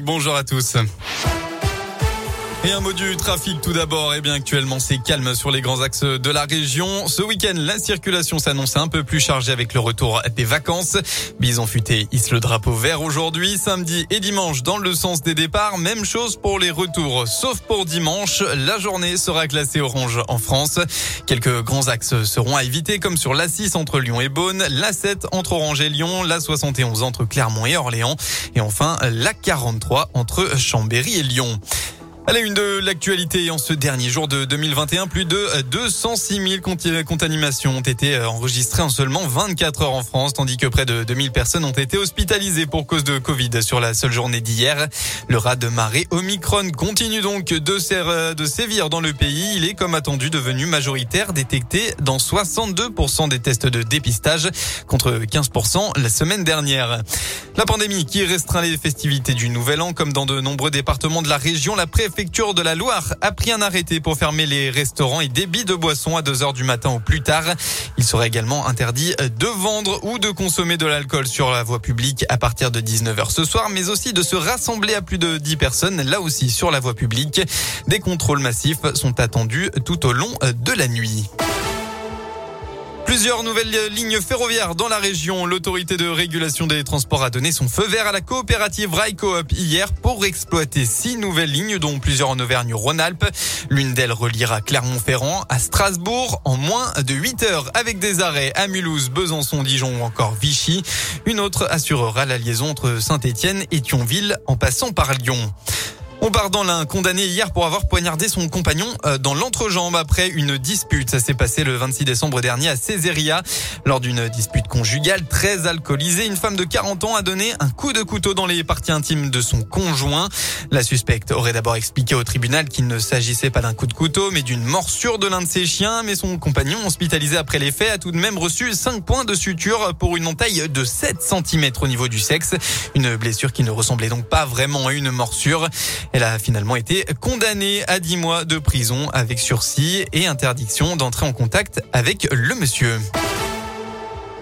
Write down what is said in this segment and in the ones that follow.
Bonjour à tous. Et un mot du trafic tout d'abord. Eh bien, actuellement, c'est calme sur les grands axes de la région. Ce week-end, la circulation s'annonce un peu plus chargée avec le retour des vacances. Bison futé hisse le drapeau vert aujourd'hui, samedi et dimanche dans le sens des départs. Même chose pour les retours, sauf pour dimanche. La journée sera classée orange en France. Quelques grands axes seront à éviter, comme sur l'A6 entre Lyon et Beaune, l'A7 entre Orange et Lyon, la 71 entre Clermont et Orléans, et enfin la 43 entre Chambéry et Lyon. À la une de l'actualité, en ce dernier jour de 2021, plus de 206 000 contaminations ont été enregistrées en seulement 24 heures en France, tandis que près de 2000 personnes ont été hospitalisées pour cause de Covid sur la seule journée d'hier. Le rat de marée Omicron continue donc de, de sévir dans le pays. Il est, comme attendu, devenu majoritaire, détecté dans 62% des tests de dépistage, contre 15% la semaine dernière. La pandémie qui restreint les festivités du Nouvel An, comme dans de nombreux départements de la région, la préfecture de la Loire a pris un arrêté pour fermer les restaurants et débits de boissons à 2 heures du matin ou plus tard. Il serait également interdit de vendre ou de consommer de l'alcool sur la voie publique à partir de 19h ce soir, mais aussi de se rassembler à plus de 10 personnes, là aussi sur la voie publique. Des contrôles massifs sont attendus tout au long de la nuit. Plusieurs nouvelles lignes ferroviaires dans la région. L'autorité de régulation des transports a donné son feu vert à la coopérative Railcoop hier pour exploiter six nouvelles lignes, dont plusieurs en Auvergne-Rhône-Alpes. L'une d'elles reliera Clermont-Ferrand à Strasbourg en moins de 8 heures avec des arrêts à Mulhouse, Besançon, Dijon ou encore Vichy. Une autre assurera la liaison entre Saint-Étienne et Thionville en passant par Lyon. On part dans l'un condamné hier pour avoir poignardé son compagnon euh, dans l'entrejambe après une dispute. Ça s'est passé le 26 décembre dernier à Césaria. Lors d'une dispute conjugale très alcoolisée, une femme de 40 ans a donné un coup de couteau dans les parties intimes de son conjoint. La suspecte aurait d'abord expliqué au tribunal qu'il ne s'agissait pas d'un coup de couteau, mais d'une morsure de l'un de ses chiens. Mais son compagnon, hospitalisé après les faits, a tout de même reçu 5 points de suture pour une entaille de 7 cm au niveau du sexe. Une blessure qui ne ressemblait donc pas vraiment à une morsure. Elle a finalement été condamnée à 10 mois de prison avec sursis et interdiction d'entrer en contact avec le monsieur.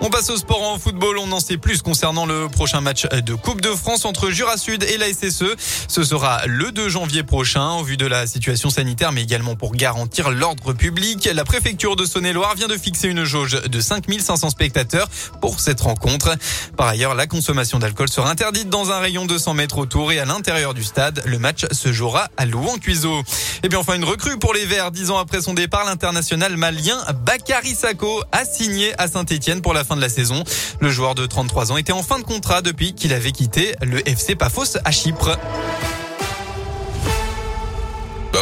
On passe au sport en football. On en sait plus concernant le prochain match de Coupe de France entre Jura Sud et la SSE. Ce sera le 2 janvier prochain, au vu de la situation sanitaire, mais également pour garantir l'ordre public. La préfecture de Saône-et-Loire vient de fixer une jauge de 5500 spectateurs pour cette rencontre. Par ailleurs, la consommation d'alcool sera interdite dans un rayon de 100 mètres autour et à l'intérieur du stade. Le match se jouera à Louan-Cuiseau. Et bien enfin, une recrue pour les Verts. Dix ans après son départ, l'international malien Bakary Sako a à Saint-Etienne pour la fin de la saison. Le joueur de 33 ans était en fin de contrat depuis qu'il avait quitté le FC Pafos à Chypre.